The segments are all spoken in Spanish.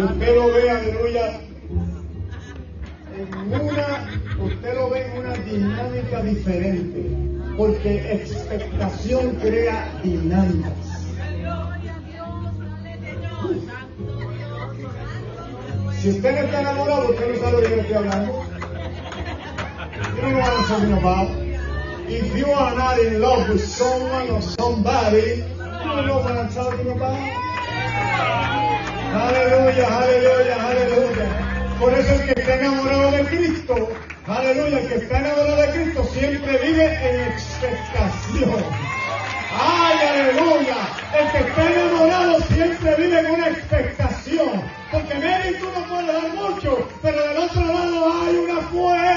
Usted lo ve, aleluya, en una, usted lo ve en una dinámica diferente, porque expectación crea dinámicas. Si usted no está enamorado, usted no sabe de qué le estoy hablando. You know what I'm talking about. If you are not in love with someone or somebody, you don't know what I'm talking about. Aleluya, aleluya, aleluya. Por eso el que está enamorado de Cristo, aleluya, el que está enamorado de Cristo siempre vive en expectación. ¡Ay, aleluya! El que está enamorado siempre vive en una expectación. Porque Mary tú no puedes dar mucho, pero del otro lado hay una fuente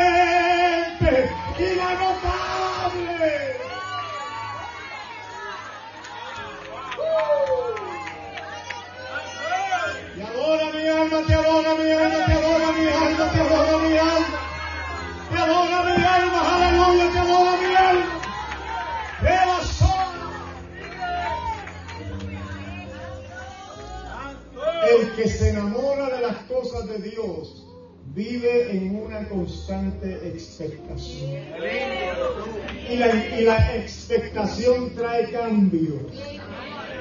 adora mi alma, te adora mi alma, te adora mi alma. Te adora mi alma, aleluya, te adora mi alma. Te la. El que se enamora de las cosas de Dios vive en una constante expectación. Y la, y la expectación trae cambios.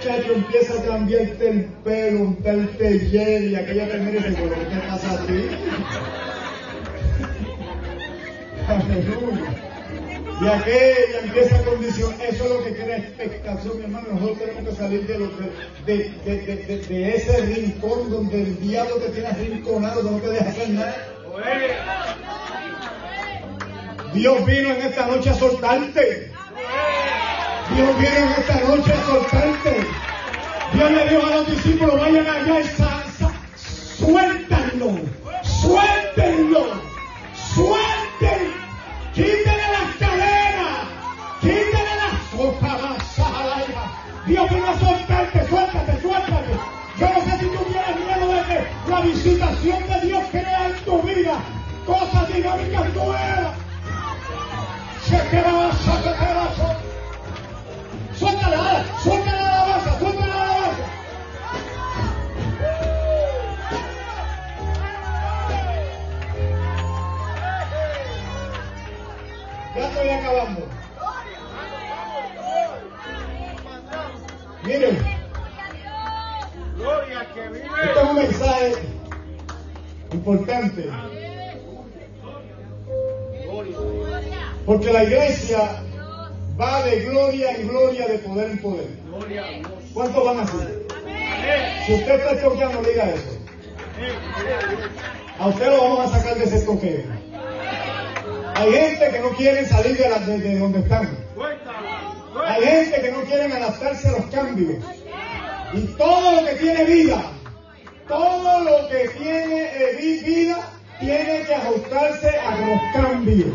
Chacho empieza a cambiarte el pelo, untarte el gel y aquella te mira y dice, "Bueno, ¿qué te pasa a ti? Aleluya. Y aquella empieza a condicionar, eso es lo que crea expectación, mi hermano. Nosotros tenemos que salir de, lo de, ese rincón donde el diablo te tiene arrinconado, no te deja hacer nada. Dios vino en esta noche a soltarte. Dios vino en esta noche a soltarte. Dios le dijo a los discípulos, vayan allá y sa- sa- suéltanlo, suéltenlo, suelten, quítenle las cadenas, quítenle las cosas Dios vino a soltarte, suéltate, suéltate. Yo no sé si tú tienes miedo de que la visitación de Dios crea en tu vida cosas dinámicas nuevas. Se queda, Porque la iglesia va de gloria en gloria, de poder en poder. A. ¿Cuántos van así? Si usted está toqueando, diga eso. A usted lo vamos a sacar de ese toqueo. Hay gente que no quiere salir de, la- de- de donde están. Hay gente que no quiere adaptarse a los cambios. Y todo lo que tiene vida, todo lo que tiene eh, vi- vida, tiene que ajustarse a los cambios.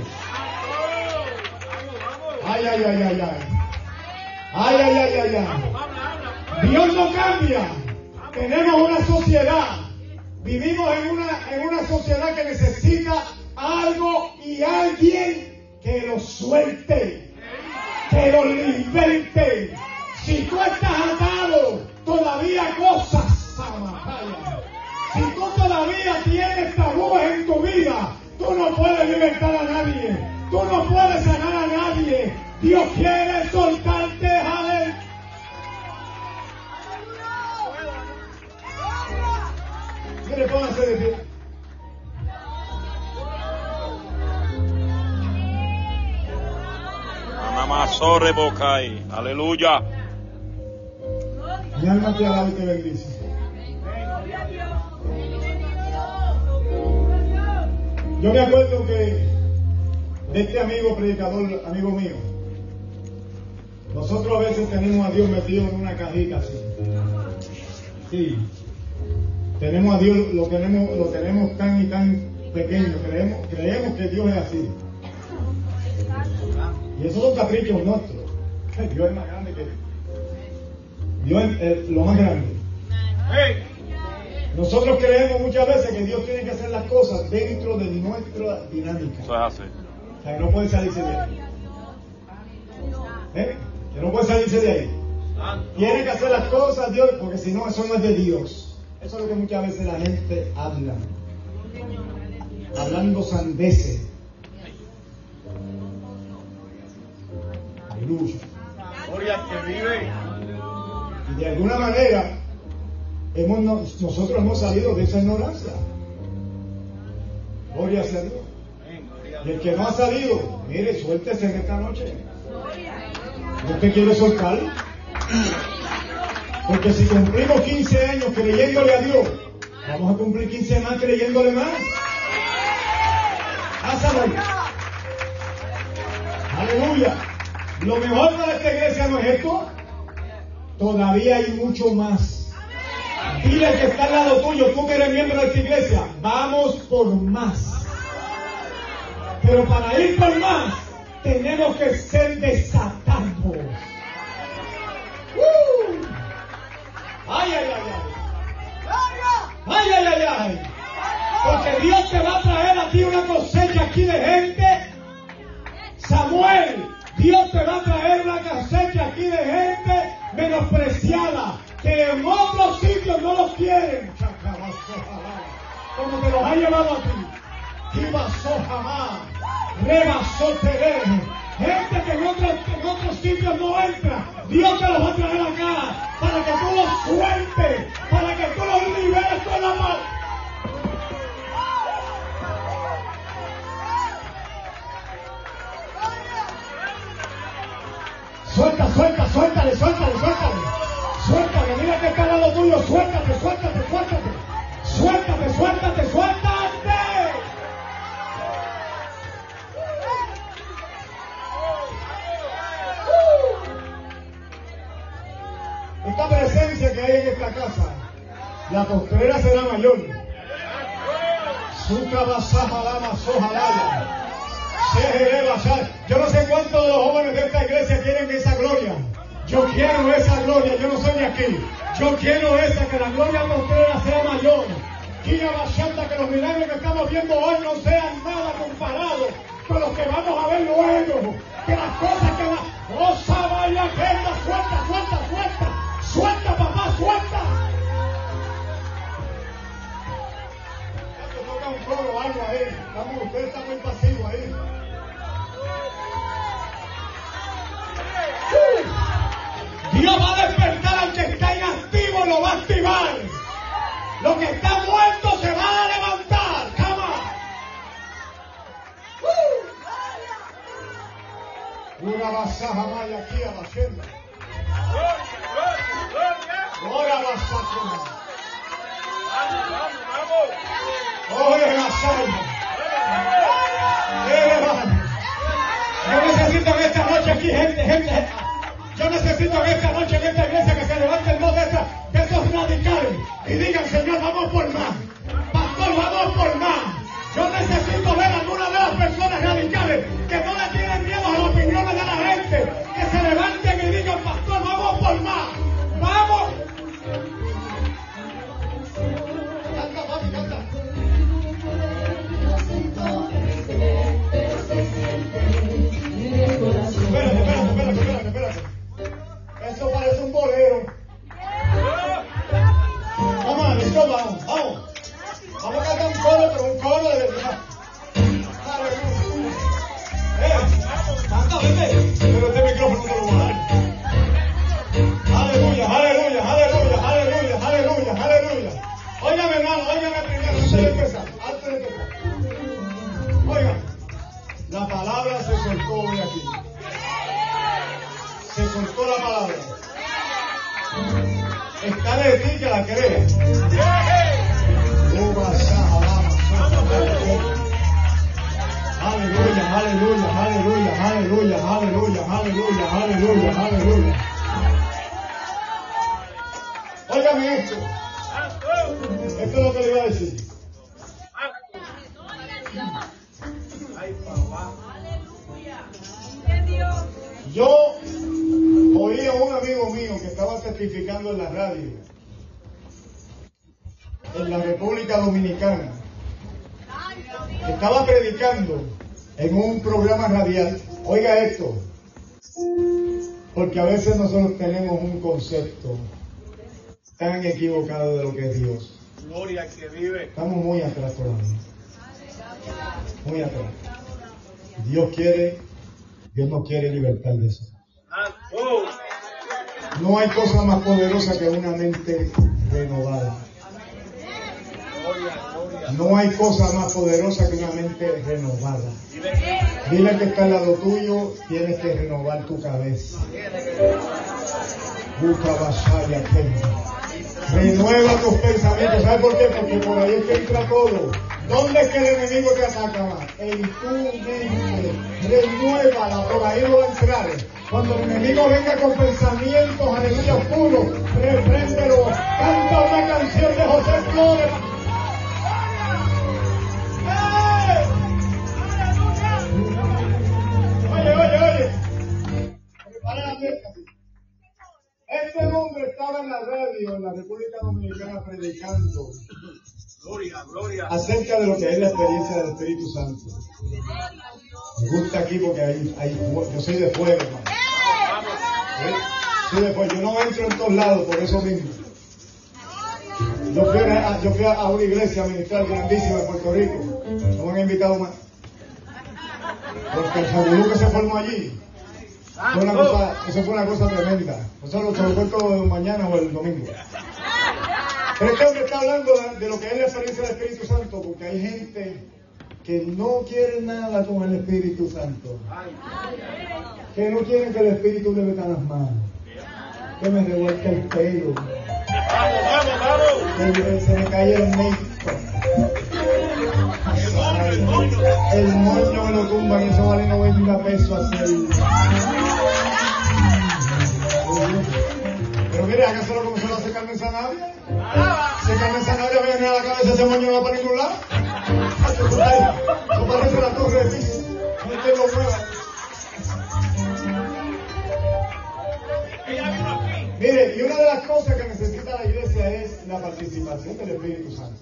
Ay, ay, ay, ay, ay. Ay, ay, ay, ay, ay. Dios no cambia. Tenemos una sociedad. Vivimos en una, en una sociedad que necesita algo y alguien que lo suelte, que lo liberte. Si tú estás atado, todavía cosas. Si tú todavía tienes tabúes en tu vida, tú no puedes libertar a nadie. Tú no puedes sanar a nadie. Dios quiere soltarte, Javier. Mire, pónganse de pie. Mamazorre Bocay. Aleluya. Mi alma te alaba y te bendice. Yo me acuerdo que este amigo predicador, amigo mío, nosotros a veces tenemos a Dios metido en una cajita así. Sí. Tenemos a Dios, lo tenemos, lo tenemos tan y tan pequeño, creemos, creemos que Dios es así. Y esos son caprichos nuestros. Dios es más grande que Dios es lo más grande. Nosotros creemos muchas veces que Dios tiene que hacer las cosas dentro de nuestra dinámica. Eso es así. O sea, que no puede salirse de ahí. ¿Eh? Que no puede salirse de ahí. Tiene que hacer las cosas Dios, porque si no, eso no es de Dios. Eso es lo que muchas veces la gente habla. Hablando sandeces. Aleluya. Gloria al que vive. Y de alguna manera hemos, nos- nosotros hemos salido de esa ignorancia. Gloria sea Dios. El que no ha salido, mire, suéltese en esta noche. ¿No te quiere soltar? Porque si cumplimos 15 años creyéndole a Dios, vamos a cumplir 15 más creyéndole más. Pásalo. Aleluya. Lo mejor para esta iglesia no es esto. Todavía hay mucho más. Dile que está al lado tuyo, tú que eres miembro de esta iglesia, vamos por más. Pero para ir por más, tenemos que ser desatados. ¡Uh! ¡Ay, ay, ay, ay! ¡Ay, ay, ay, ay! Porque Dios te va a traer a ti una cosecha aquí de gente. Samuel, Dios te va a traer una cosecha aquí de gente menospreciada, que en otros sitios no los quieren. Como te los ha llevado a ti. Jamás. Rebasó. Gente que en otros, en otros sitios no entra. Dios te los va a traer acá. Para que tú los sueltes. Para que tú los liberes con la mano. Suelta, suelta, suéltale, suéltale, suéltale. Suéltale, mira que está al lado tuyo. Suéltate, suéltate, suéltate. Suéltate, suéltate, suéltate. Yo no sé cuántos de los jóvenes de esta iglesia quieren esa gloria. Yo quiero esa gloria, yo no soy de aquí. Yo quiero esa, que la gloria postrera sea mayor. Quiera bachata, que los milagros que estamos viendo hoy no sean nada comparados con los que vamos a ver luego. Que las cosas usted está muy pasivo ahí. Dios va a despertar al que está inactivo, lo va a activar. Lo que está muerto se va a levantar. On. Una basaja maya aquí a la senda. Que la soja, aleluya. Aleluya, aleluya, aleluya, aleluya, aleluya, aleluya, aleluya. Óigame. Esto en un programa radial. Oiga esto, porque a veces nosotros tenemos un concepto tan equivocado de lo que es Dios. Gloria que vive. Estamos muy atrás todavía. Muy atrás. Dios quiere, Dios no quiere libertad de eso. Ah, oh. No hay cosa más poderosa que una mente renovada. No hay cosa más poderosa que una mente renovada. Dile que está al lado tuyo, tienes que renovar tu cabeza. Busca vasalla, Renueva tus pensamientos. ¿Sabes por qué? Porque por ahí es que entra todo. ¿Dónde es que el enemigo te ataca más? En tu mente. Renuévala, por ahí no va a entrar. Cuando el enemigo venga con pensamientos, aleluya, oscuros, repréndelo. Canta una canción de José Flores. Oye, oye, oye. Prepara la fiesta. Este hombre estaba en la radio en la República Dominicana predicando Gloria, gloria. acerca de lo que es la experiencia del Espíritu Santo. Me gusta aquí porque hay, hay yo soy de fuego, hermano. ¿Eh? Soy de fuego. Yo no entro en todos lados por eso mismo. Yo fui, a, yo fui a una iglesia a ministrar grandísima en Puerto Rico. No me han invitado más. Porque el Fabulú que se formó allí, fue una cosa, eso fue una cosa tremenda. Eso lo, se lo cuento mañana o el domingo. Pero este hombre está hablando de, lo que es la experiencia del Espíritu Santo, porque hay gente que no quiere nada con el Espíritu Santo. Que no quieren que el Espíritu le meta las manos. Que me revuelque el pelo. Vamos, vamos, vamos. Que se me cae el médico. El moño me lo tumban y eso vale 90 pesos hacer. Pero mire, ¿acaso lo como se lo hace Carmen Sanabria? Si Carmen Sanabria viene a la cabeza, ese moño no va para ningún lado. Eso parece la torre de Pisa. No vino aquí. Mire, y una de las cosas que necesita la iglesia es la participación del Espíritu Santo.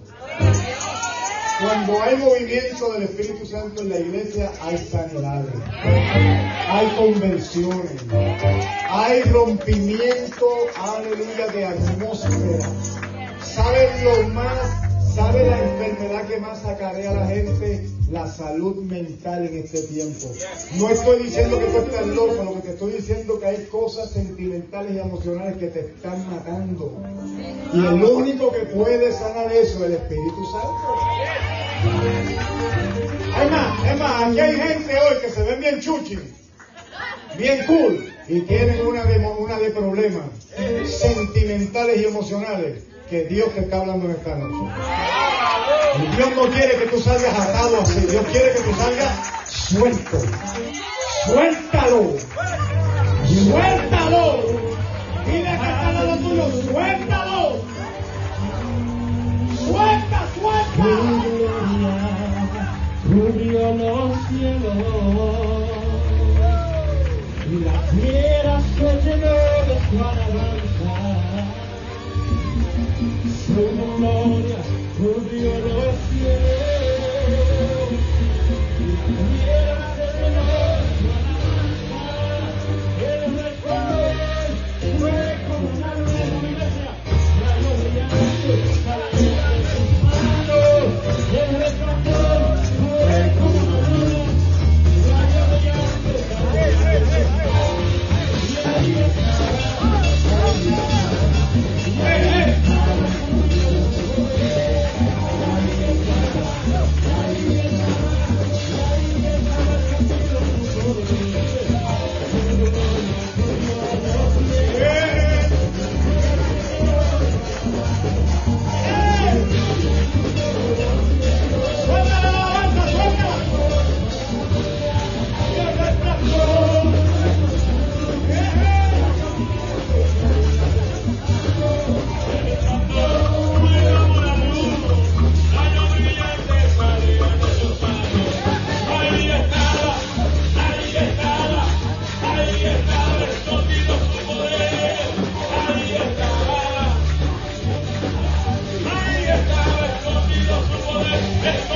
Cuando hay movimiento del Espíritu Santo en la iglesia, hay sanidades, hay conversiones, hay rompimiento, aleluya, de atmósfera. ¿Saben lo más? ¿Sabe la enfermedad que más acarea a la gente? La salud mental en este tiempo. No estoy diciendo que tú estás loco, lo que te estoy diciendo es que hay cosas sentimentales y emocionales que te están matando. Y el único que puede sanar eso es el Espíritu Santo. Es más, es más, aquí hay gente hoy que se ven bien chuchi, bien cool, y tienen una de, una de problemas sentimentales y emocionales que Dios te está hablando en esta noche. Y Dios no quiere que tú salgas atado así, Dios quiere que tú salgas suelto. Suéltalo. Suéltalo. Dile que está lado tuyo, suéltalo. Suelta, suelta. Cubrió los cielos y la tierra se llenó de su alabanza. Su gloria cubrió Amen.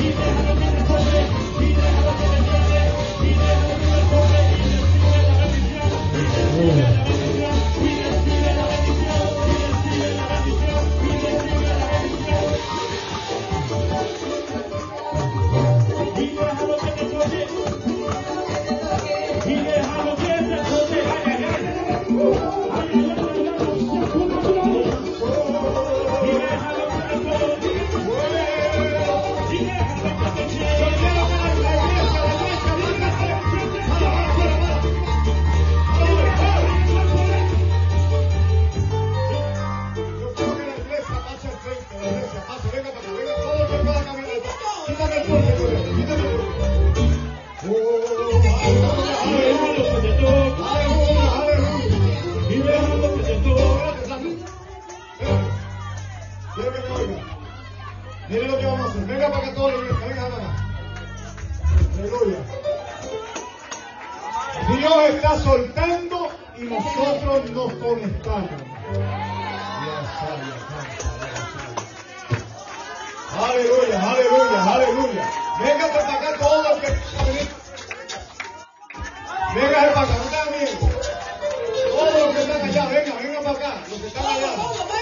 Liberdade. Nos conectamos. Aleluya, aleluya, aleluya. Venga para acá todos los que Venga para acá, miedo. Todos los que están allá, venga, venga para acá. Los que están allá.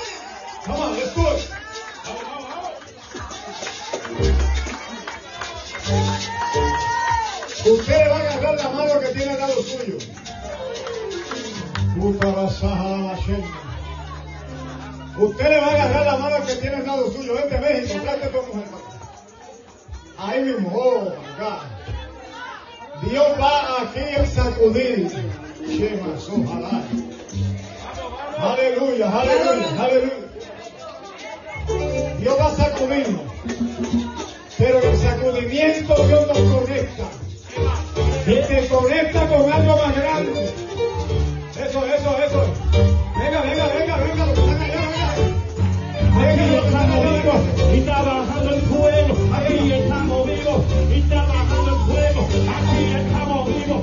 Usted le va a agarrar la mano que tiene al lado suyo. Vente México, trate tu mujer. Ahí mismo, oh my God. Dios va aquí a sacudir. Chemas, ojalá. Aleluya, aleluya, aleluya. Dios va a sacudirnos. Pero el sacudimiento Dios nos conecta. Y te conecta con algo más grande. Y trabajando el fuego, aquí estamos vivos, y trabajando el fuego, aquí estamos vivos,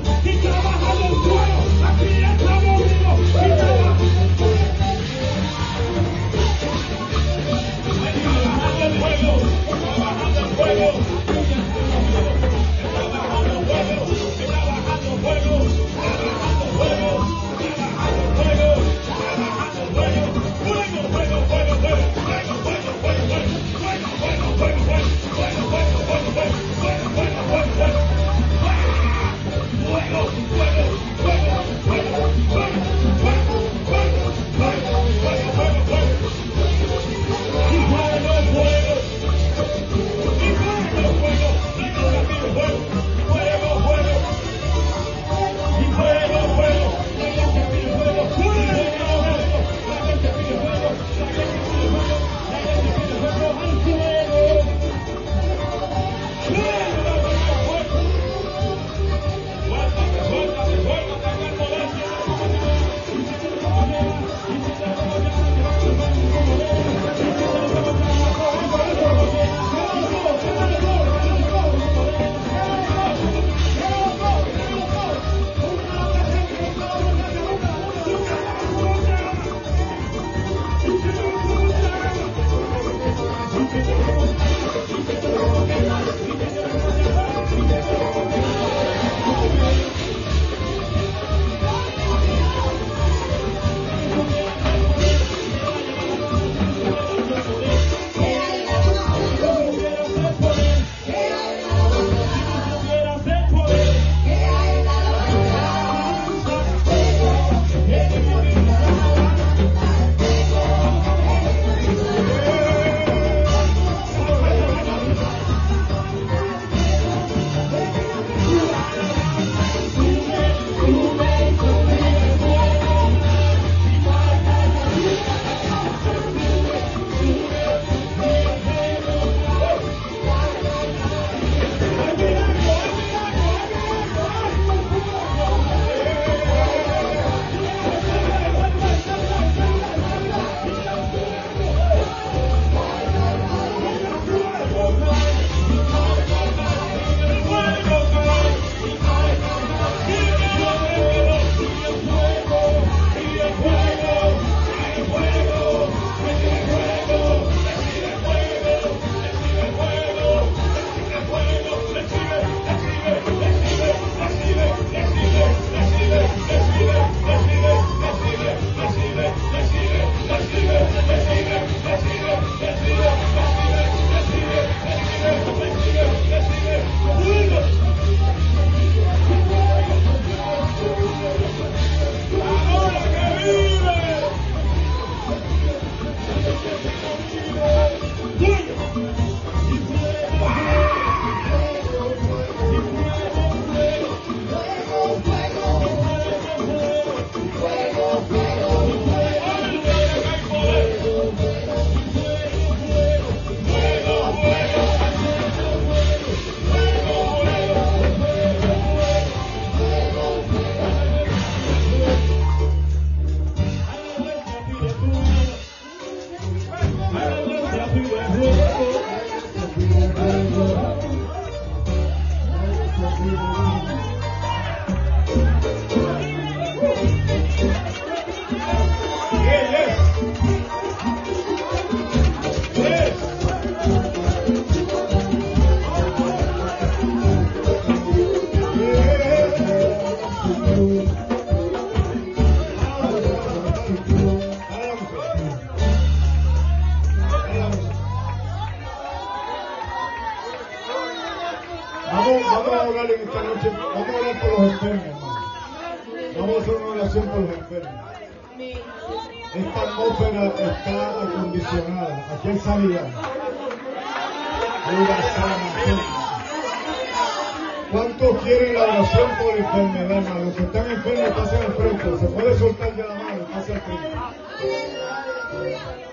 hermano? Los que están enfermos, pasen al frente. Se puede soltar ya la mano, pase al frente.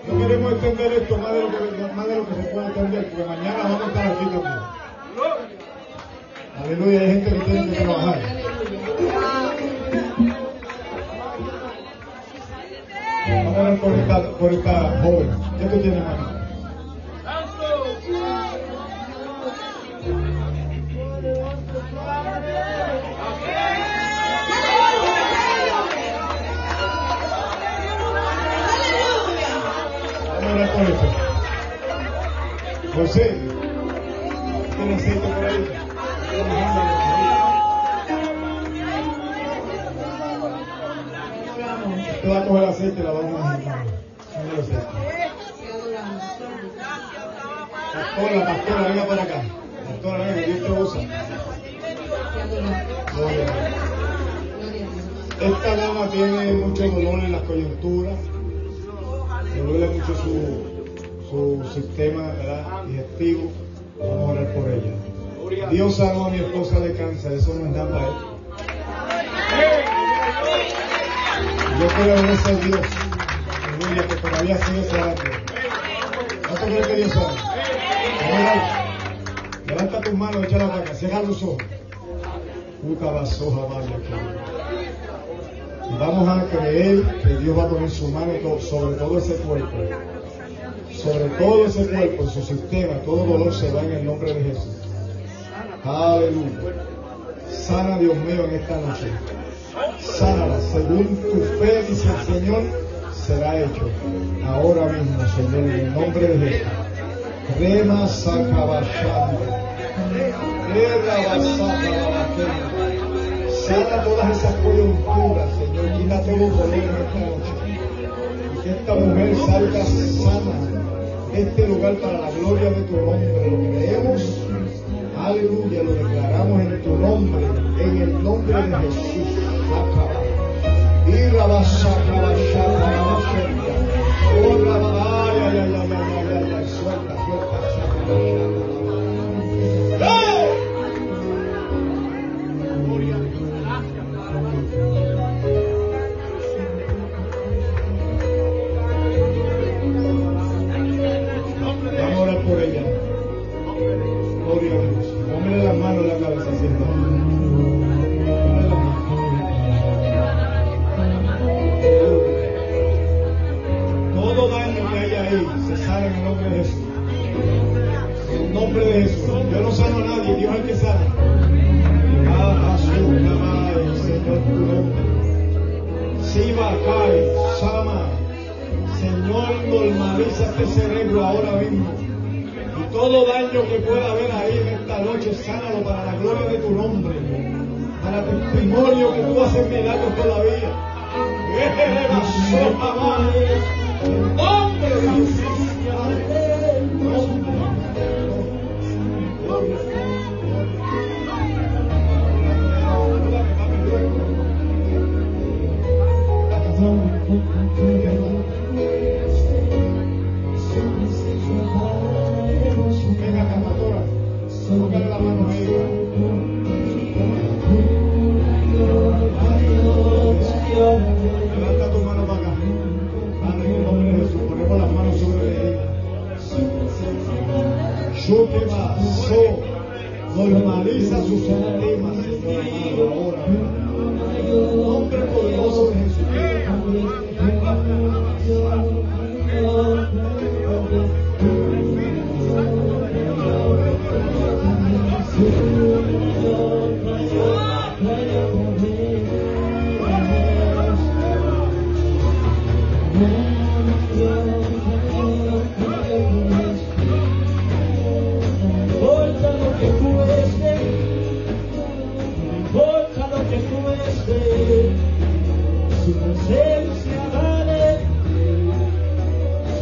No queremos extender esto más de lo que, más de lo que se puede extender, porque mañana vamos a estar aquí también. Aleluya, hay gente que tiene que trabajar. Vamos a orar por esta, por esta joven. ¿Qué tú tienes? Por eso. José, ¿tiene aceite por ahí? Te va a coger aceite la vamos a aceite. Pastora, pastora, venga para acá. Pastora, venga, te usa. Esta dama tiene mucho dolor en las coyunturas, le duele mucho su, su sistema ¿verdad? digestivo. Vamos a orar por ella. Dios sanó a mi esposa de cáncer, eso no es nada para él. Yo quiero agradecer a Dios, aleluya, que todavía sigue sanando. ¿Cuánto crees que Dios sabe? Levanta tus manos, échala para acá, cierra los ojos. La soja, vaya y vamos a creer que Dios va a poner su mano sobre todo ese cuerpo. Sobre todo ese cuerpo, su sistema, todo dolor se va en el nombre de Jesús. Aleluya. Sana Dios mío en esta noche. Sánala. Según tu fe, dice el Señor, será hecho. Ahora mismo, Señor, en el nombre de Jesús. Rema basacabashando. Sana todas esas coyunturas, En esta noche. Y que esta mujer salga sana de este lugar para la gloria de tu nombre. Lo creemos, aleluya, lo declaramos en tu nombre, en el nombre de Jesús. Y la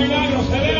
Celebre por